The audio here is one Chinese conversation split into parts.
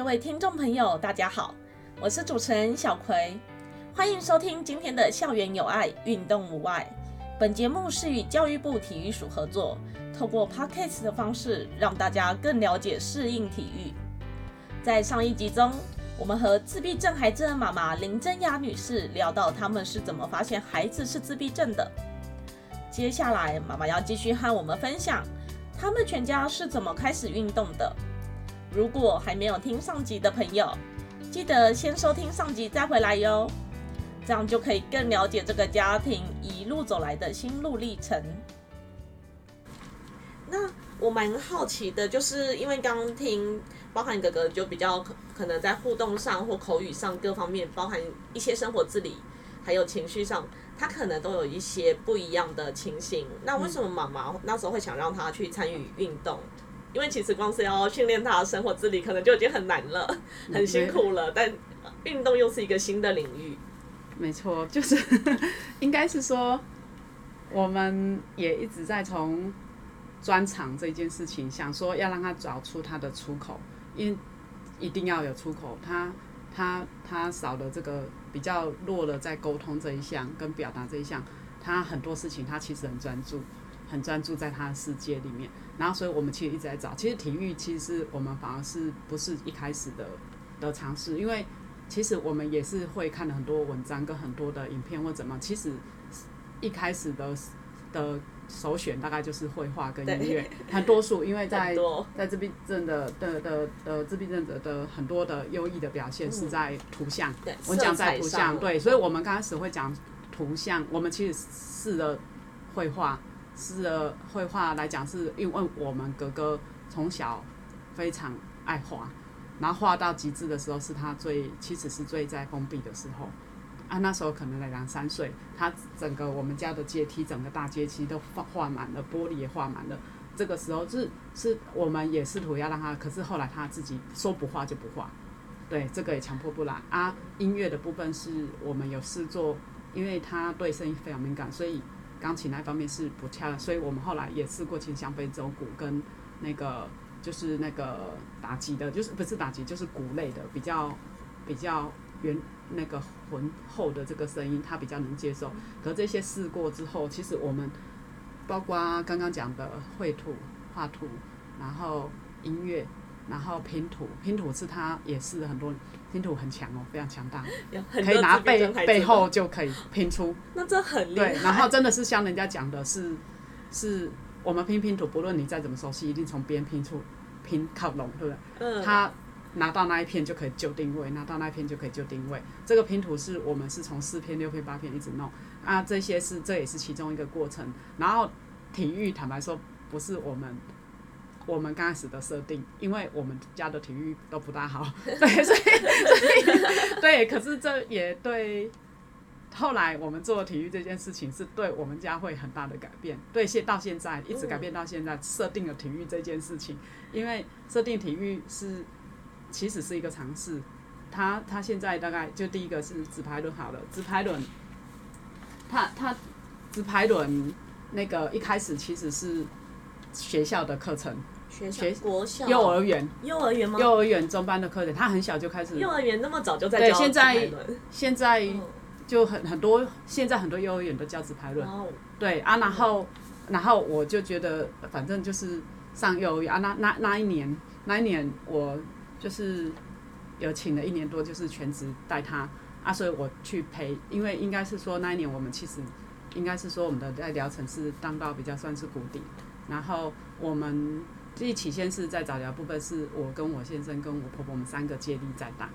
各位听众朋友，大家好，我是主持人小葵，欢迎收听今天的校园有爱，运动无碍。本节目是与教育部体育署合作，透过 podcast 的方式，让大家更了解适应体育。在上一集中，我们和自闭症孩子的妈妈林真雅女士聊到他们是怎么发现孩子是自闭症的。接下来，妈妈要继续和我们分享他们全家是怎么开始运动的。如果还没有听上集的朋友，记得先收听上集再回来哟，这样就可以更了解这个家庭一路走来的心路历程。那我蛮好奇的，就是因为刚听，包含哥哥就比较可可能在互动上或口语上各方面，包含一些生活自理，还有情绪上，他可能都有一些不一样的情形。那为什么妈妈那时候会想让他去参与运动？因为其实光是要训练他的生活自理，可能就已经很难了，很辛苦了。但运动又是一个新的领域。没错，就是应该是说，我们也一直在从专长这件事情，想说要让他找出他的出口，因一定要有出口。他他他少了这个比较弱了，在沟通这一项跟表达这一项，他很多事情他其实很专注。很专注在他的世界里面，然后所以我们其实一直在找。其实体育其实我们反而是不是一开始的的尝试，因为其实我们也是会看了很多文章跟很多的影片或怎么。其实一开始的的首选大概就是绘画跟音乐，很多数因为在在自闭症的的的的自闭症者的很多的优异的表现是在图像。我讲在图像，对，所以我们刚开始会讲图像，我们其实试了绘画。是的，绘画来讲，是因为我们哥哥从小非常爱画，然后画到极致的时候，是他最其实是最在封闭的时候。啊，那时候可能才两三岁，他整个我们家的阶梯，整个大阶梯都画画满了，玻璃也画满了。这个时候是是我们也试图要让他，可是后来他自己说不画就不画。对，这个也强迫不来。啊，音乐的部分是我们有试做，因为他对声音非常敏感，所以。钢琴那方面是不恰，所以我们后来也试过琴响非洲鼓跟那个就是那个打击的，就是不是打击就是鼓类的，比较比较圆那个浑厚的这个声音，他比较能接受。可这些试过之后，其实我们包括刚刚讲的绘图、画图，然后音乐。然后拼图，拼图是它也是很多拼图很强哦，非常强大，可以拿背背后就可以拼出。那这很厉害。对，然后真的是像人家讲的是，是我们拼拼图，不论你再怎么熟悉，一定从边拼出拼靠拢，对不对？嗯。他拿到那一片就可以就定位，拿到那一片就可以就定位。这个拼图是我们是从四片、六片、八片一直弄啊，这些是这也是其中一个过程。然后体育坦白说不是我们。我们刚开始的设定，因为我们家的体育都不大好，对，所以 所以对，可是这也对后来我们做体育这件事情，是对我们家会很大的改变。对，现到现在一直改变到现在，设定了体育这件事情，因为设定体育是其实是一个尝试。他他现在大概就第一个是直排轮好了，直排轮，他他直排轮那个一开始其实是学校的课程。学国小、幼儿园、幼儿园吗？幼儿园中班的课程，他很小就开始。幼儿园那么早就在教对，现在现在就很很多，现在很多幼儿园都教直排轮。对啊，然后然后我就觉得，反正就是上幼儿园啊。那那那一年，那一年我就是有请了一年多，就是全职带他啊，所以我去陪，因为应该是说那一年我们其实应该是说我们的在疗程是当到比较算是谷底，然后我们。一起先是在早疗部分，是我跟我先生跟我婆婆，我们三个接力在打，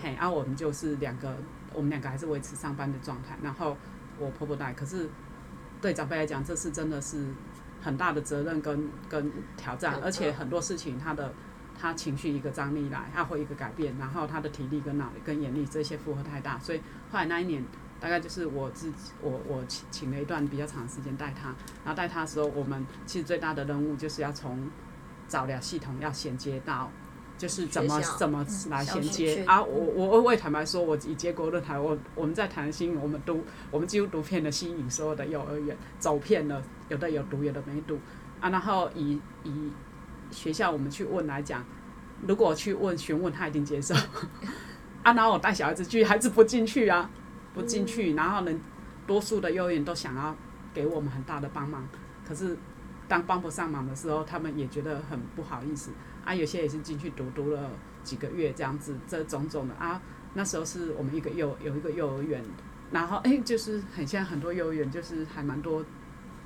嘿，然后我们就是两个，我们两个还是维持上班的状态，然后我婆婆带。可是对长辈来讲，这是真的是很大的责任跟跟挑战，而且很多事情他的他情绪一个张力来，他会一个改变，然后他的体力跟脑力跟眼力这些负荷太大，所以后来那一年大概就是我自己，我我请请了一段比较长的时间带他，然后带他的时候，我们其实最大的任务就是要从早疗系统要衔接到，就是怎么怎么来衔接啊？我我我也坦白说，我以结果论坛，我我们在谈心，我们读我们几乎读遍了新颖所有的幼儿园，走遍了，有的有读，有的没读啊。然后以以学校我们去问来讲，如果去问询问，他一定接受。啊，然后我带小孩子去，孩子不进去啊，不进去。然后呢，多数的幼儿园都想要给我们很大的帮忙，可是当帮不上忙的时候，他们也觉得很不好意思。啊，有些也是进去读读了几个月这样子，这种种的啊。那时候是我们一个幼有一个幼儿园，然后哎，就是很像很多幼儿园，就是还蛮多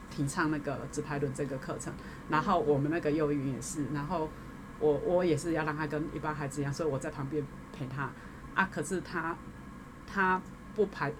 提倡那个直排轮这个课程。然后我们那个幼儿园也是，然后我我也是要让他跟一般孩子一样，所以我在旁边陪他。啊，可是他他不排，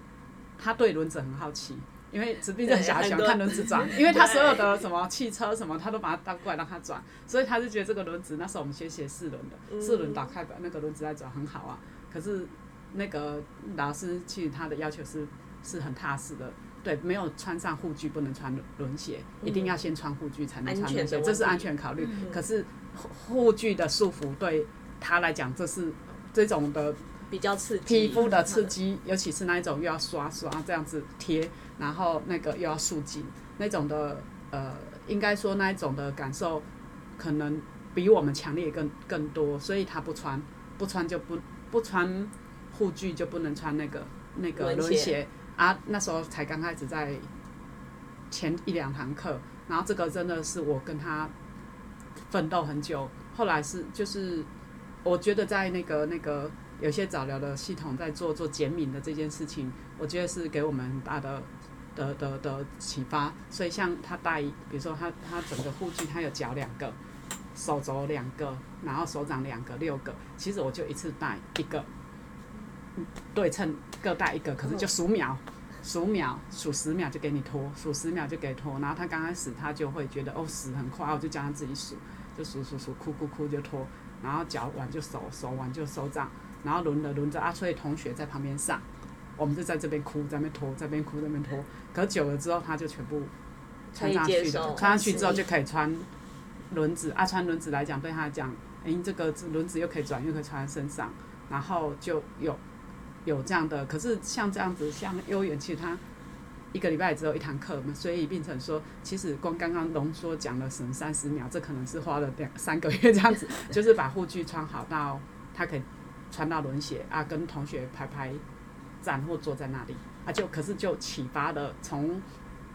他对轮子很好奇，因为直臂这小孩喜欢看轮子转，因为他所有的什么汽车什么，他都把它倒过来让他转，所以他就觉得这个轮子，那时候我们先写四轮的，四轮打开把那个轮子在转很好啊。可是那个老师其实他的要求是是很踏实的，对，没有穿上护具不能穿轮鞋，一定要先穿护具才能穿轮鞋，这是安全考虑。可是护具的束缚对他来讲，这是这种的。比较刺激，皮肤的刺激，尤其是那一种又要刷刷这样子贴，然后那个又要束紧那种的，呃，应该说那一种的感受，可能比我们强烈更更多，所以他不穿，不穿就不不穿护具就不能穿那个那个轮鞋啊。那时候才刚开始在前一两堂课，然后这个真的是我跟他奋斗很久，后来是就是我觉得在那个那个。有些早疗的系统在做做减敏的这件事情，我觉得是给我们很大的的的的启发。所以像他戴，比如说他他整个护具，他有脚两个，手肘两个，然后手掌两个，六个。其实我就一次戴一个，对称各戴一个，可是就数秒，数秒数十秒就给你脱，数十秒就给脱。然后他刚开始他就会觉得哦死很快，我就叫他自己数，就数数数，哭哭哭就脱。然后脚完就手，手完就手掌。然后轮着轮着，阿翠同学在旁边上，我们就在这边哭，在那边拖，在那边哭，在那边拖。可久了之后，他就全部穿上去的，穿上去之后就可以穿轮子。啊，穿轮子来讲，对他来讲，哎，这个轮子又可以转，又可以穿在身上，然后就有有这样的。可是像这样子，像幼儿园，其实他一个礼拜只有一堂课嘛，所以变成说，其实光刚刚浓缩讲了省三十秒，这可能是花了两三个月这样子，就是把护具穿好到他可以。穿到轮鞋啊，跟同学排排站或坐在那里。啊，就可是就启发了从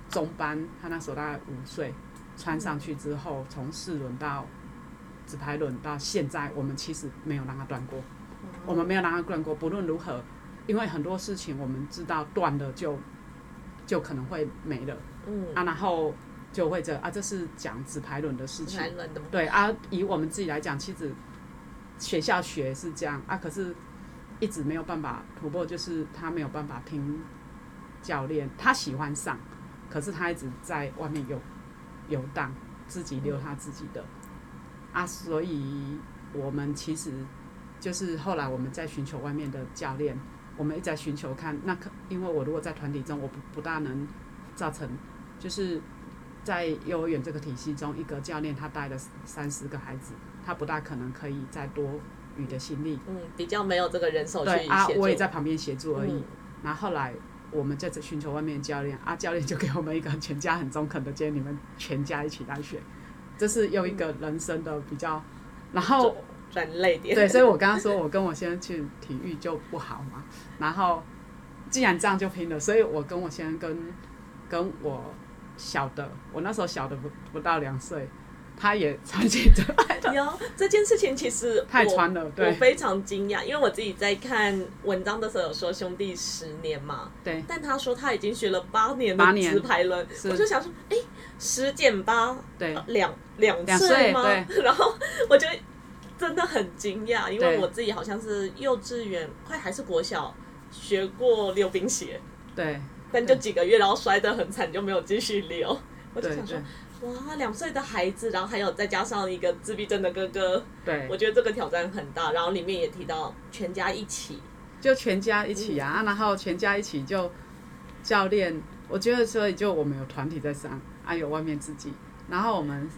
中班，他那时候大概五岁，穿上去之后，从四轮到直排轮到现在，我们其实没有让他断过，我们没有让他断过。不论如何，因为很多事情我们知道断了就就可能会没了，嗯。啊，然后就会这啊，这是讲直排轮的事情，对啊，以我们自己来讲，其实。学校学是这样啊，可是一直没有办法突破，就是他没有办法听教练，他喜欢上，可是他一直在外面游游荡，自己溜他自己的啊，所以我们其实就是后来我们在寻求外面的教练，我们一直在寻求看，那可因为我如果在团体中，我不不大能造成，就是在幼儿园这个体系中，一个教练他带了三十个孩子。他不大可能可以再多余的心力，嗯，比较没有这个人手去对啊，我也在旁边协助而已。然后后来我们在这寻求外面的教练，啊，教练就给我们一个全家很中肯的建议：你们全家一起来学。这是又一个人生的比较，然后转累点。对，所以我刚刚说 我跟我先生去体育就不好嘛。然后既然这样就拼了，所以我跟我先生跟跟我小的，我那时候小的不不到两岁。他也穿起这有这件事情，其实太穿了，我非常惊讶，因为我自己在看文章的时候有说兄弟十年嘛，对，但他说他已经学了八年的直排轮，我就想说，哎，十减八，对，两两岁吗？然后我就真的很惊讶，因为我自己好像是幼稚园快还是国小学过溜冰鞋，对，但就几个月，然后摔得很惨，就没有继续溜，我就想说。哇，两岁的孩子，然后还有再加上一个自闭症的哥哥，对，我觉得这个挑战很大。然后里面也提到全家一起，就全家一起啊，然后全家一起就教练，我觉得所以就我们有团体在上，啊有外面自己，然后我们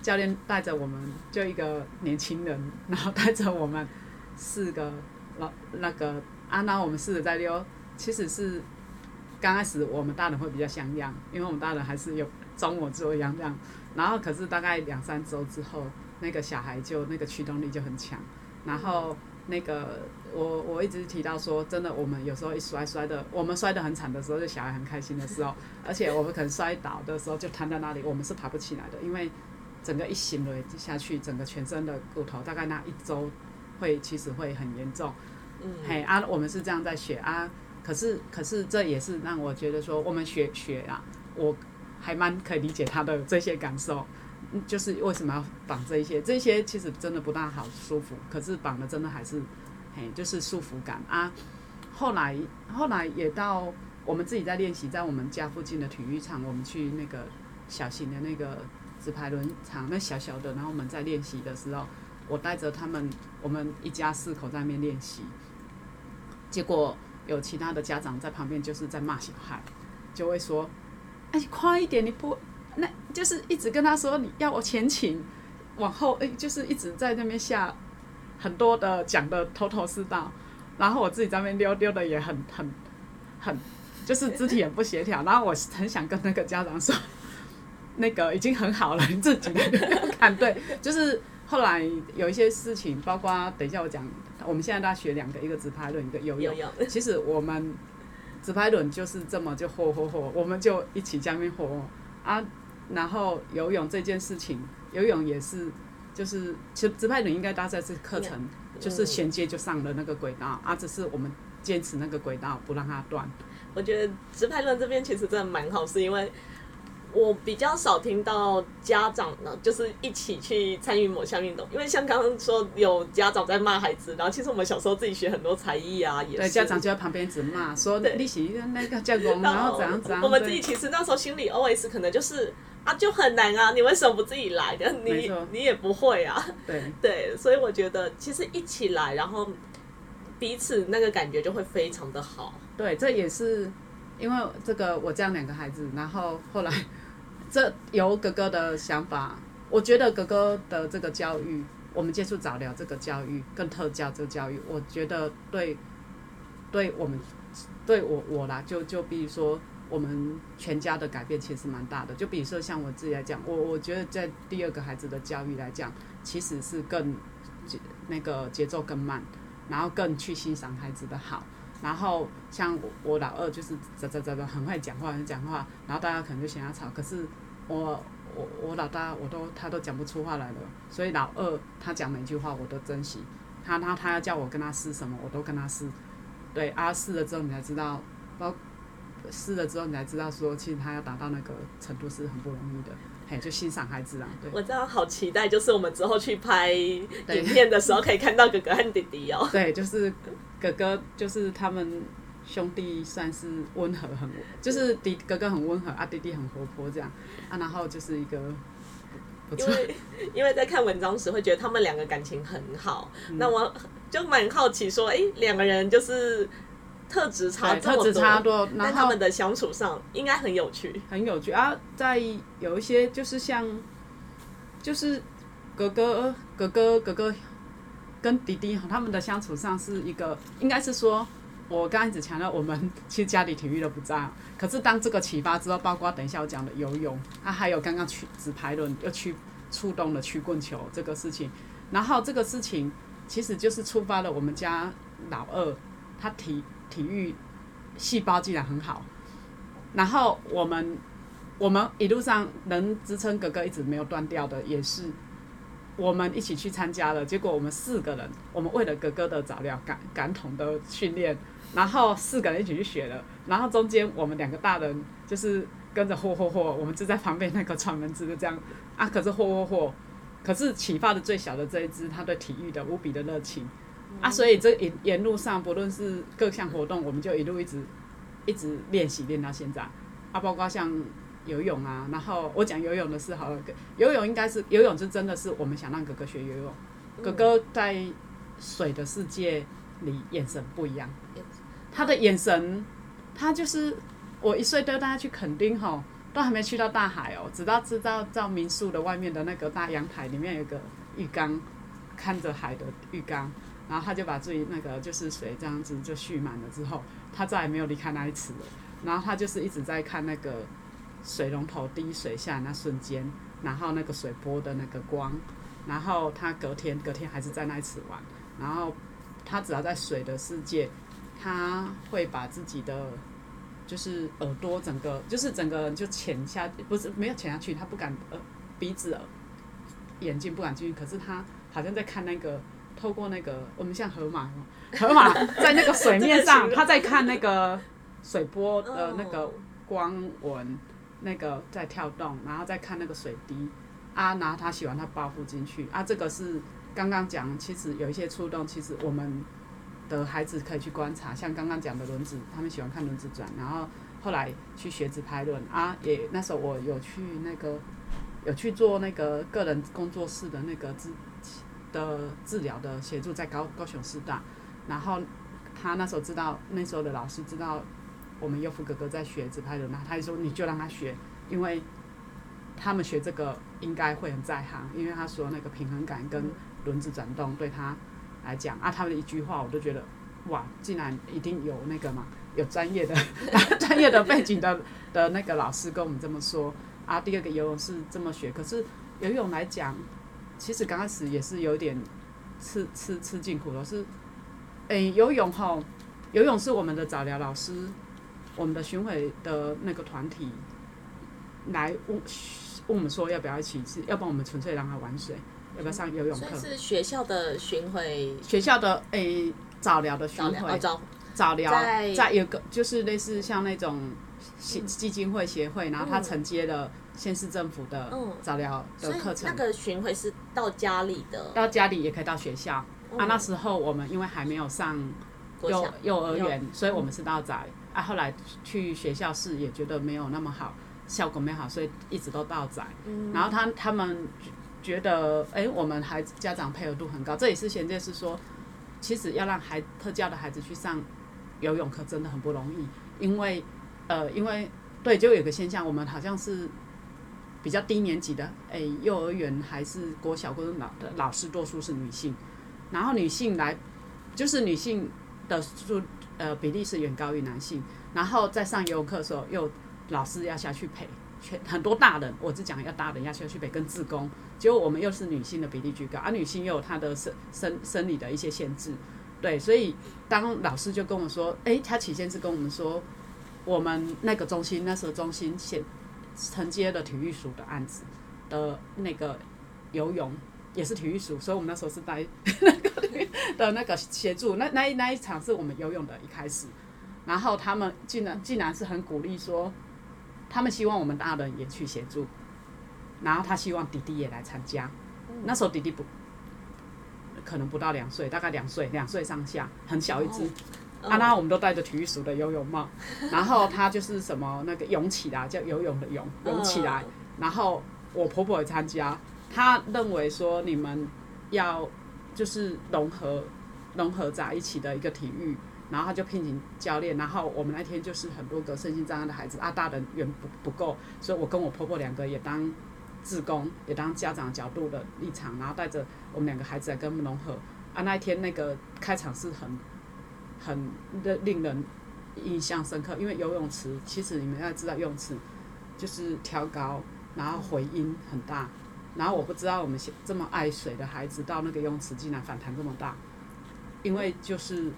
教练带着我们就一个年轻人，然后带着我们四个老那个啊，然后我们四个在溜，其实是刚开始我们大人会比较像样，因为我们大人还是有。装我做一样这样，然后可是大概两三周之后，那个小孩就那个驱动力就很强。然后那个我我一直提到说，真的，我们有时候一摔摔的，我们摔得很惨的时候，就小孩很开心的时候，而且我们可能摔倒的时候就瘫在那里，我们是爬不起来的，因为整个一行了下去，整个全身的骨头大概那一周会其实会很严重。嗯，嘿啊，我们是这样在学啊，可是可是这也是让我觉得说，我们学学啊，我还蛮可以理解他的这些感受。嗯就是为什么要绑这一些？这些其实真的不大好舒服，可是绑的真的还是，嘿，就是束缚感啊。后来后来也到我们自己在练习，在我们家附近的体育场，我们去那个小型的那个直排轮场，那小小的，然后我们在练习的时候，我带着他们，我们一家四口在那边练习，结果有其他的家长在旁边就是在骂小孩，就会说：“哎，快一点，你不。”那就是一直跟他说你要我前倾，往后诶，就是一直在那边下很多的讲的头头是道，然后我自己在那边溜溜的也很很很，就是肢体很不协调，然后我很想跟那个家长说，那个已经很好了，你自己看对，就是后来有一些事情，包括等一下我讲，我们现在大学两个，一个直拍论，一个游泳，其实我们直排轮就是这么就嚯嚯嚯，我们就一起在那边嚯啊。然后游泳这件事情，游泳也是，就是其实直排轮应该搭在这课程，就是衔接就上了那个轨道，啊，只是我们坚持那个轨道不让它断。我觉得直排轮这边其实真的蛮好，是因为我比较少听到家长呢，就是一起去参与某项运动，因为像刚刚说有家长在骂孩子，然后其实我们小时候自己学很多才艺啊，也对家长就在旁边一直骂，说利息那个叫工，然后怎样怎样。我们自己其实那时候心里 always 可能就是。啊，就很难啊！你为什么不自己来的？你你也不会啊。对 对，所以我觉得其实一起来，然后彼此那个感觉就会非常的好。对，这也是因为这个我这样两个孩子，然后后来这有哥哥的想法，我觉得哥哥的这个教育，我们接触早疗这个教育，跟特教这个教育，我觉得对对我们对我我啦，就就比如说。我们全家的改变其实蛮大的，就比如说像我自己来讲，我我觉得在第二个孩子的教育来讲，其实是更节那个节奏更慢，然后更去欣赏孩子的好，然后像我老二就是啧啧啧啧很会讲话，很讲话，然后大家可能就想要吵，可是我我我老大我都他都讲不出话来了，所以老二他讲每句话我都珍惜，他他他要叫我跟他试什么我都跟他试，对啊试了之后你才知道包。试了之后，你才知道说，其实他要达到那个程度是很不容易的。嘿，就欣赏孩子啊。对。我真的好期待，就是我们之后去拍影片的时候，可以看到哥哥和弟弟哦。对，就是哥哥，就是他们兄弟算是温和很，就是弟哥哥很温和啊，弟弟很活泼这样啊，然后就是一个。因为 因为在看文章时会觉得他们两个感情很好，那我就蛮好奇说，哎，两个人就是。特质差这么多，但他们的相处上应该很有趣，很有趣啊！在有一些就是像，就是哥哥、哥哥、哥哥跟弟弟他们的相处上是一个，应该是说，我刚开始强调我们 其实家里体育都不在，可是当这个启发之后，包括等一下我讲的游泳，啊，还有刚刚去纸牌轮又去触动了曲棍球这个事情，然后这个事情其实就是触发了我们家老二他体。体育细胞竟然很好，然后我们我们一路上能支撑哥哥一直没有断掉的，也是我们一起去参加了。结果我们四个人，我们为了哥哥的早疗感感统的训练，然后四个人一起去学了。然后中间我们两个大人就是跟着嚯嚯嚯，我们就在旁边那个串门子就这样啊。可是嚯嚯嚯，可是启发的最小的这一只，他对体育的无比的热情。啊，所以这沿沿路上，不论是各项活动，我们就一路一直一直练习练到现在。啊，包括像游泳啊，然后我讲游泳的事好了，游泳应该是游泳是真的是我们想让哥哥学游泳。哥哥在水的世界里眼神不一样，他的眼神，他就是我一岁多带他去垦丁吼，都还没去到大海哦，直到知道在民宿的外面的那个大阳台里面有个浴缸，看着海的浴缸。然后他就把自己那个就是水这样子就蓄满了之后，他再也没有离开那一池了。然后他就是一直在看那个水龙头滴水下那瞬间，然后那个水波的那个光，然后他隔天隔天还是在那一次玩，然后他只要在水的世界，他会把自己的就是耳朵整个就是整个人就潜下，不是没有潜下去，他不敢呃鼻子、眼睛不敢进去，可是他好像在看那个透过那个我们像河马，河马在那个水面上，他在看那个水波的那个光纹，那个在跳动，然后再看那个水滴。啊，然后他喜欢他抱负进去。啊，这个是刚刚讲，其实有一些触动，其实我们的孩子可以去观察，像刚刚讲的轮子，他们喜欢看轮子转，然后后来去学自拍轮啊，也那时候我有去那个有去做那个个人工作室的那个治的治疗的协助，在高高雄师大，然后他那时候知道那时候的老师知道我们优福哥哥在学自拍轮，那他就说你就让他学，因为他们学这个。应该会很在行，因为他说那个平衡感跟轮子转动对他来讲啊，他们的一句话我都觉得哇，竟然一定有那个嘛，有专业的 专业的背景的的那个老师跟我们这么说啊。第二个游泳是这么学，可是游泳来讲，其实刚开始也是有点吃吃吃尽苦头。是诶，游泳哈，游泳是我们的早疗老师，我们的巡回的那个团体来问问我们说要不要一起，是要不然我们纯粹让他玩水，要不要上游泳课？是学校的巡回，学校的诶早疗的巡回，早早。疗在有个就是类似像那种基基金会协会，然后他承接了县市政府的早疗的课程。那个巡回是到家里的，到家里也可以到学校。啊，那时候我们因为还没有上幼幼儿园，所以我们是到早。啊，后来去学校试也觉得没有那么好。效果没好，所以一直都倒载。然后他他们觉得，哎，我们孩子家长配合度很高。这也是衔接是说，其实要让孩特教的孩子去上游泳课真的很不容易，因为呃，因为对，就有个现象，我们好像是比较低年级的，哎，幼儿园还是国小或者老的老师多数是女性，然后女性来就是女性的数呃比例是远高于男性，然后在上游泳课的时候又。老师要下去陪，全很多大人，我只讲要大人要下去陪跟自工，结果我们又是女性的比例居高，而女性又有她的生生生理的一些限制，对，所以当老师就跟我说，哎，他起先是跟我们说，我们那个中心那时候中心先承接的体育署的案子的那个游泳也是体育署，所以我们那时候是在 的那个协助，那那那一场是我们游泳的一开始，然后他们竟然竟然是很鼓励说。他们希望我们大人也去协助，然后他希望弟弟也来参加。那时候弟弟不，可能不到两岁，大概两岁，两岁上下，很小一只。啊，那我们都戴着体育署的游泳帽，然后他就是什么那个泳起来，叫游泳的泳，泳起来。然后我婆婆也参加，她认为说你们要就是融合融合在一起的一个体育。然后他就聘请教练，然后我们那天就是很多个身心障碍的孩子，啊，大人远不不够，所以我跟我婆婆两个也当志工，也当家长角度的立场，然后带着我们两个孩子来跟我们融合。啊，那一天那个开场是很很的令人印象深刻，因为游泳池其实你们要知道，游泳池就是挑高，然后回音很大，然后我不知道我们这么爱水的孩子到那个泳池竟然反弹这么大，因为就是。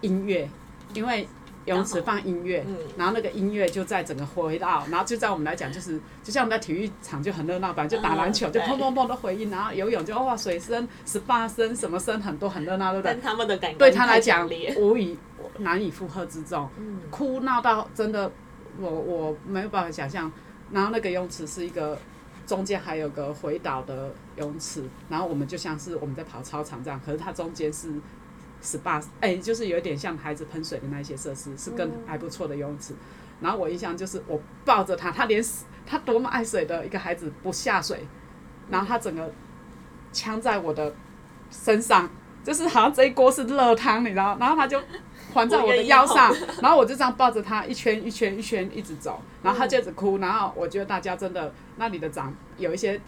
音乐，因为泳池放音乐，然后那个音乐就在整个回荡，然后就在我们来讲，就是就像我们在体育场就很热闹，本来就打篮球就砰砰砰的回音，然后游泳就哇水声、十八声什么声很多很热闹，对不对？他们的感对他来讲无以难以负荷之重，哭闹到真的我我没有办法想象。然后那个游泳池是一个中间还有个回导的游泳池，然后我们就像是我们在跑操场这样，可是它中间是。SPA，哎，就是有点像孩子喷水的那些设施，是更还不错的游泳池。然后我印象就是我抱着他，他连他多么爱水的一个孩子不下水，然后他整个呛在我的身上，就是好像这一锅是热汤，你知道？然后他就环在我的腰上，然后我就这样抱着他一圈一圈一圈一直走，然后他就一直哭。然后我觉得大家真的那里的长有一些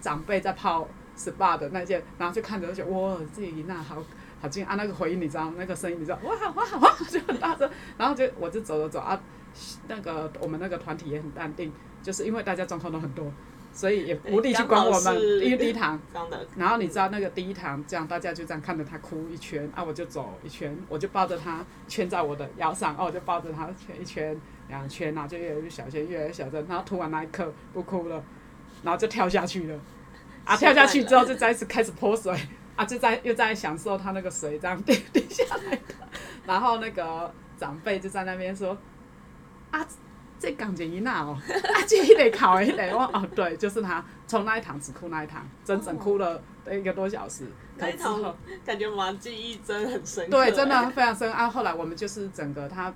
长辈在泡 SPA 的那些，然后就看着就哇，这里那好。好近啊！那个回音你知道，那个声音你知道，哇哇哇，就很大声。然后就我就走走走啊，那个我们那个团体也很淡定，就是因为大家状况都很多，所以也无力去管我们，因为第一堂。这样的，然后你知道那个第一堂，这样大家就这样看着他哭一圈，啊，我就走一圈，我就抱着他圈在我的腰上，哦，我就抱着他圈一圈、两圈，然后就越来越小圈，越来越小圈，然后突然那一刻不哭了，然后就跳下去了，啊，跳下去之后就再次开始泼水，啊，就在又在享受他那个水这样滴滴下来的，然后那个长辈就在那边说，啊。这港姐一娜哦，啊，这一得考一得，我哦对，就是他，从那一堂只哭那一堂，整整哭了一个多小时。那一之后感觉蛮记忆真的很深刻。对，真的非常深啊。后来我们就是整个他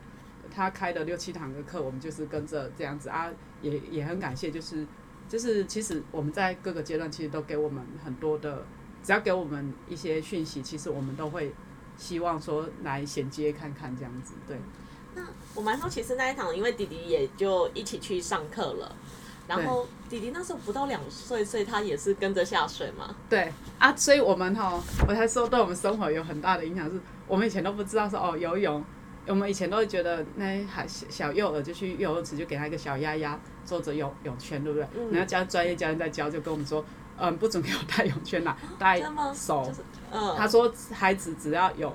他开的六七堂的课，我们就是跟着这样子啊，也也很感谢，就是就是其实我们在各个阶段其实都给我们很多的，只要给我们一些讯息，其实我们都会希望说来衔接看看这样子，对。我蛮好奇，其实那一堂，因为弟弟也就一起去上课了，然后弟弟那时候不到两岁，所以他也是跟着下水嘛。对。啊，所以我们哈，我才说对我们生活有很大的影响，是我们以前都不知道说哦游泳，我们以前都会觉得那还小幼儿就去游泳池就给他一个小鸭鸭坐着游泳圈，对不对？嗯。然后教专业教练在教，就跟我们说，嗯，不准给我带泳圈啦，带真的吗？手就。是嗯，他说孩子只要有，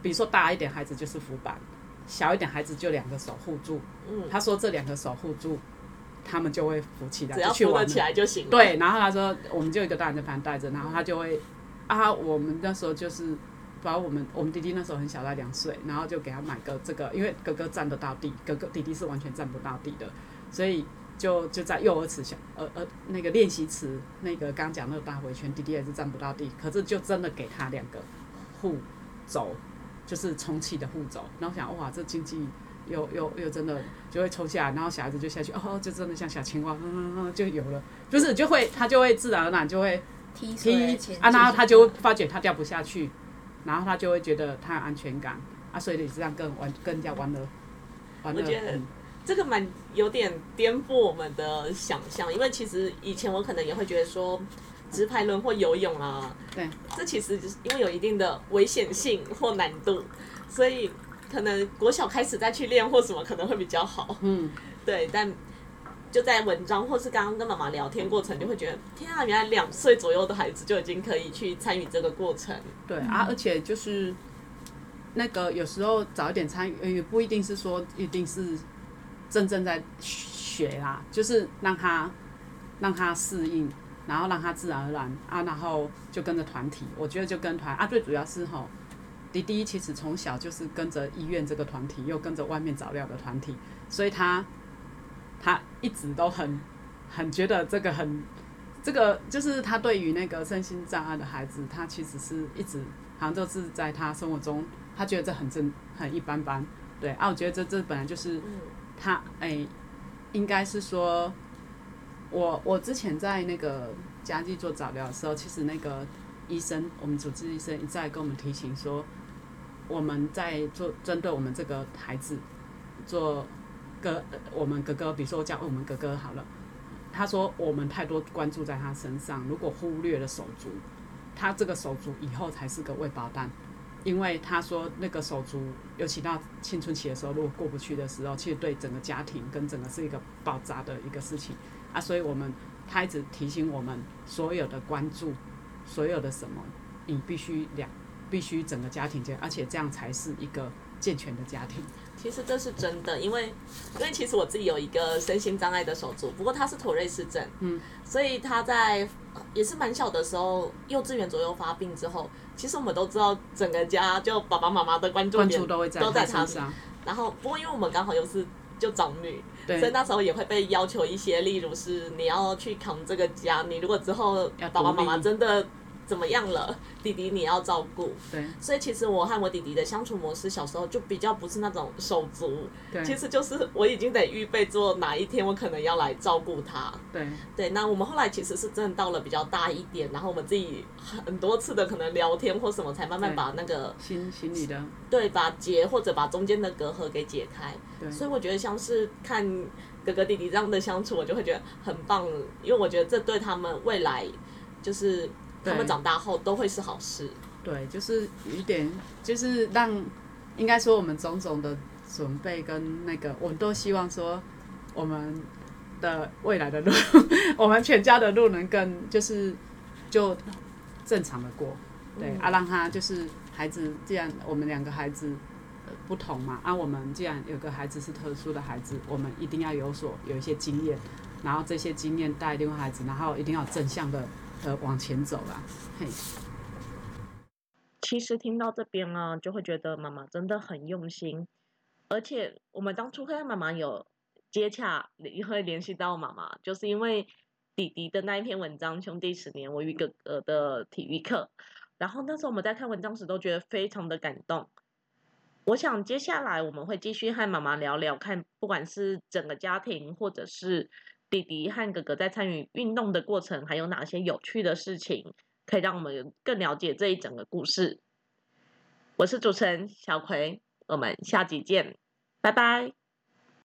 比如说大一点孩子就是浮板，小一点孩子就两个手护住。嗯，他说这两个手护住，他们就会扶起来，只要扶得起来就行了。对，然后他说我们就一个大人在旁边带着，然后他就会啊，我们那时候就是把我们我们弟弟那时候很小，才两岁，然后就给他买个这个，因为哥哥站得到地，哥哥弟弟是完全站不到地的，所以就就在幼儿池小呃呃那个练习池那个刚讲那个大回圈，弟弟也是站不到地，可是就真的给他两个护肘，就是充气的护肘，然后想哇这经济。又又又真的就会抽下来，然后小孩子就下去，哦，就真的像小青蛙，嗯嗯嗯，就有了，就是就会他就会自然而然就会踢水踢啊，然后他就会发觉他掉不下去，然后他就会觉得他有安全感啊，所以你这样更玩更加玩的玩的我觉得很这个蛮有点颠覆我们的想象，因为其实以前我可能也会觉得说，直排轮或游泳啊，对，这其实就是因为有一定的危险性或难度，所以可能国小开始再去练或什么可能会比较好。嗯，对，但就在文章或是刚刚跟妈妈聊天过程，就会觉得天啊，原来两岁左右的孩子就已经可以去参与这个过程。对啊，而且就是那个有时候早一点参与，也不一定是说一定是真正在学啦，就是让他让他适应，然后让他自然而然啊，然后就跟着团体，我觉得就跟团啊，最主要是吼。迪迪其实从小就是跟着医院这个团体，又跟着外面找料的团体，所以他他一直都很很觉得这个很这个就是他对于那个身心障碍的孩子，他其实是一直好像都是在他生活中，他觉得这很正很一般般，对啊，我觉得这这本来就是嗯他哎、应该是说，我我之前在那个家具做早疗的时候，其实那个医生，我们主治医生一再跟我们提醒说，我们在做针对我们这个孩子做哥，我们哥哥，比如说我叫我们哥哥好了，他说我们太多关注在他身上，如果忽略了手足，他这个手足以后才是个未爆弹。因为他说那个手足，尤其到青春期的时候，如果过不去的时候，其实对整个家庭跟整个是一个爆炸的一个事情啊。所以我们他一直提醒我们，所有的关注，所有的什么，你必须两，必须整个家庭健，而且这样才是一个健全的家庭。其实这是真的，因为因为其实我自己有一个身心障碍的手足，不过他是妥瑞氏症，嗯，所以他在也是蛮小的时候，幼稚园左右发病之后，其实我们都知道整个家就爸爸妈妈的关注点都会在他身上。然后不过因为我们刚好又是就长女，所以那时候也会被要求一些，例如是你要去扛这个家，你如果之后爸爸妈妈真的怎么样了，弟弟你要照顾。对。所以其实我和我弟弟的相处模式，小时候就比较不是那种手足，对。其实就是我已经得预备做哪一天我可能要来照顾他。对。对，那我们后来其实是真的到了比较大一点，然后我们自己很多次的可能聊天或什么，才慢慢把那个心心里的。对把结或者把中间的隔阂给解开。对。所以我觉得像是看哥哥弟弟这样的相处，我就会觉得很棒，因为我觉得这对他们未来就是他们长大后都会是好事。对，就是有一点，就是让应该说我们种种的准备跟那个，我们都希望说我们的未来的路，我们全家的路能更就是就正常的过，对、嗯啊，让他就是孩子，既然我们两个孩子。呃不同嘛，啊，我们既然有个孩子是特殊的孩子，我们一定要有所有一些经验，然后这些经验带另外孩子，然后一定要正向的呃往前走啦，嘿。其实听到这边呢，就会觉得妈妈真的很用心，而且我们当初跟妈妈有接洽，也会联系到妈妈，就是因为弟弟的那一篇文章《兄弟十年我与哥哥》的体育课，然后那时候我们在看文章时都觉得非常的感动。我想接下来我们会继续和妈妈聊聊，看不管是整个家庭，或者是弟弟和哥哥在参与运动的过程，还有哪些有趣的事情，可以让我们更了解这一整个故事。我是主持人小葵，我们下集见，拜拜。